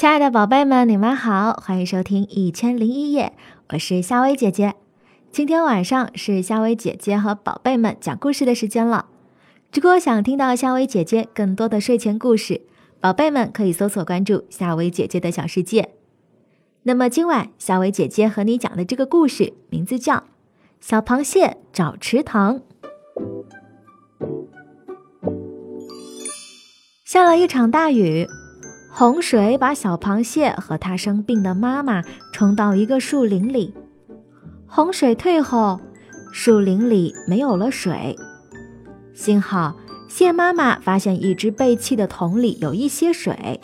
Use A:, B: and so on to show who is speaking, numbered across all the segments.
A: 亲爱的宝贝们，你们好，欢迎收听《一千零一夜》，我是夏薇姐姐。今天晚上是夏薇姐姐和宝贝们讲故事的时间了。如果想听到夏薇姐姐更多的睡前故事，宝贝们可以搜索关注夏薇姐姐的小世界。那么今晚夏薇姐姐和你讲的这个故事名字叫《小螃蟹找池塘》。下了一场大雨，洪水把小螃蟹和它生病的妈妈冲到一个树林里。洪水退后，树林里没有了水。幸好蟹妈妈发现一只被弃的桶里有一些水，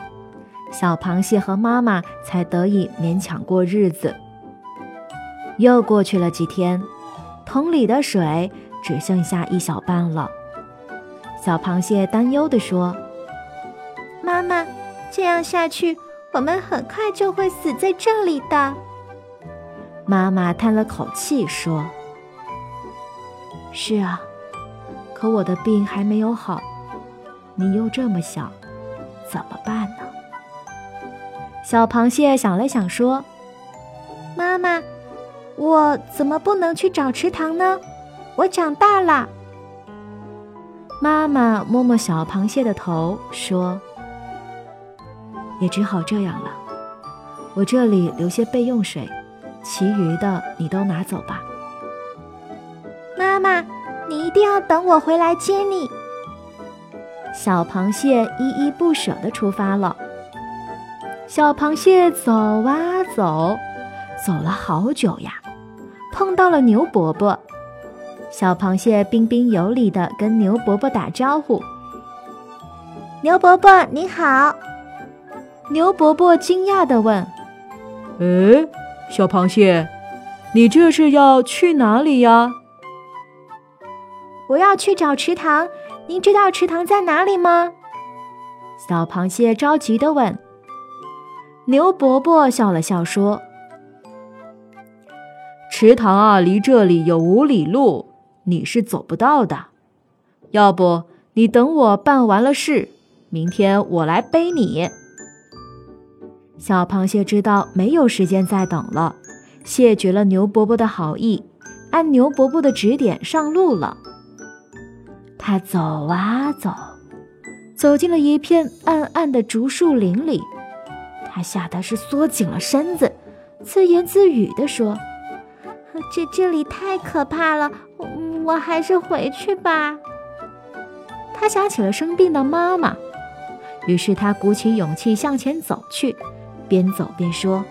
A: 小螃蟹和妈妈才得以勉强过日子。又过去了几天，桶里的水只剩下一小半了。小螃蟹担忧地说：“
B: 妈妈，这样下去，我们很快就会死在这里的。”
A: 妈妈叹了口气说：“是啊，可我的病还没有好，你又这么小，怎么办呢？”小螃蟹想了想说：“
B: 妈妈，我怎么不能去找池塘呢？我长大了。”
A: 妈妈摸摸小螃蟹的头说：“也只好这样了，我这里留些备用水。”其余的你都拿走吧，
B: 妈妈，你一定要等我回来接你。
A: 小螃蟹依依不舍地出发了。小螃蟹走啊走，走了好久呀，碰到了牛伯伯。小螃蟹彬彬有礼地跟牛伯伯打招呼：“
B: 牛伯伯，你好。”
A: 牛伯伯惊讶地问：“
C: 诶？”小螃蟹，你这是要去哪里呀？
B: 我要去找池塘，您知道池塘在哪里吗？
A: 小螃蟹着急的问。牛伯伯笑了笑说：“
C: 池塘啊，离这里有五里路，你是走不到的。要不你等我办完了事，明天我来背你。”
A: 小螃蟹知道没有时间再等了，谢绝了牛伯伯的好意，按牛伯伯的指点上路了。他走啊走，走进了一片暗暗的竹树林里，他吓得是缩紧了身子，自言自语地说：“
B: 这这里太可怕了，我还是回去吧。”
A: 他想起了生病的妈妈，于是他鼓起勇气向前走去。边走边说：“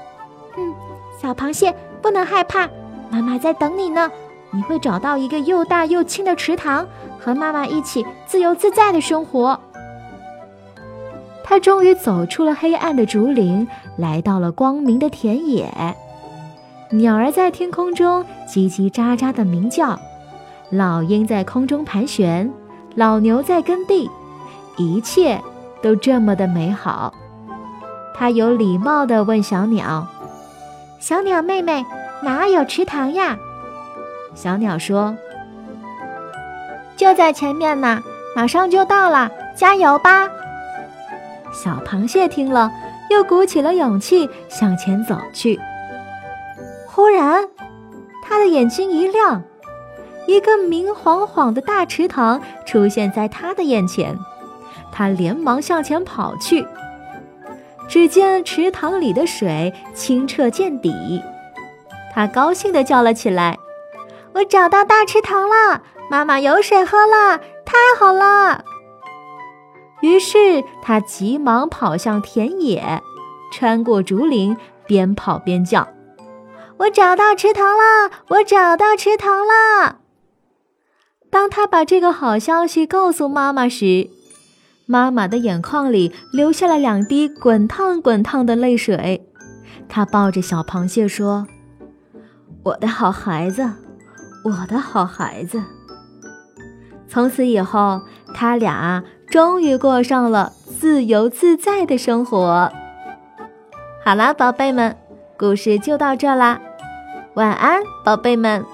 B: 嗯，小螃蟹不能害怕，妈妈在等你呢。你会找到一个又大又清的池塘，和妈妈一起自由自在的生活。”
A: 他终于走出了黑暗的竹林，来到了光明的田野。鸟儿在天空中叽叽喳喳的鸣叫，老鹰在空中盘旋，老牛在耕地，一切都这么的美好。他有礼貌地问小鸟：“
B: 小鸟妹妹，哪有池塘呀？”
A: 小鸟说：“
B: 就在前面呢，马上就到了，加油吧！”
A: 小螃蟹听了，又鼓起了勇气向前走去。忽然，他的眼睛一亮，一个明晃晃的大池塘出现在他的眼前，他连忙向前跑去。只见池塘里的水清澈见底，他高兴地叫了起来：“
B: 我找到大池塘了，妈妈有水喝了，太好了！”
A: 于是他急忙跑向田野，穿过竹林，边跑边叫：“
B: 我找到池塘了，我找到池塘了！”
A: 当他把这个好消息告诉妈妈时，妈妈的眼眶里流下了两滴滚烫滚烫的泪水，她抱着小螃蟹说：“我的好孩子，我的好孩子。”从此以后，他俩终于过上了自由自在的生活。好啦，宝贝们，故事就到这啦，晚安，宝贝们。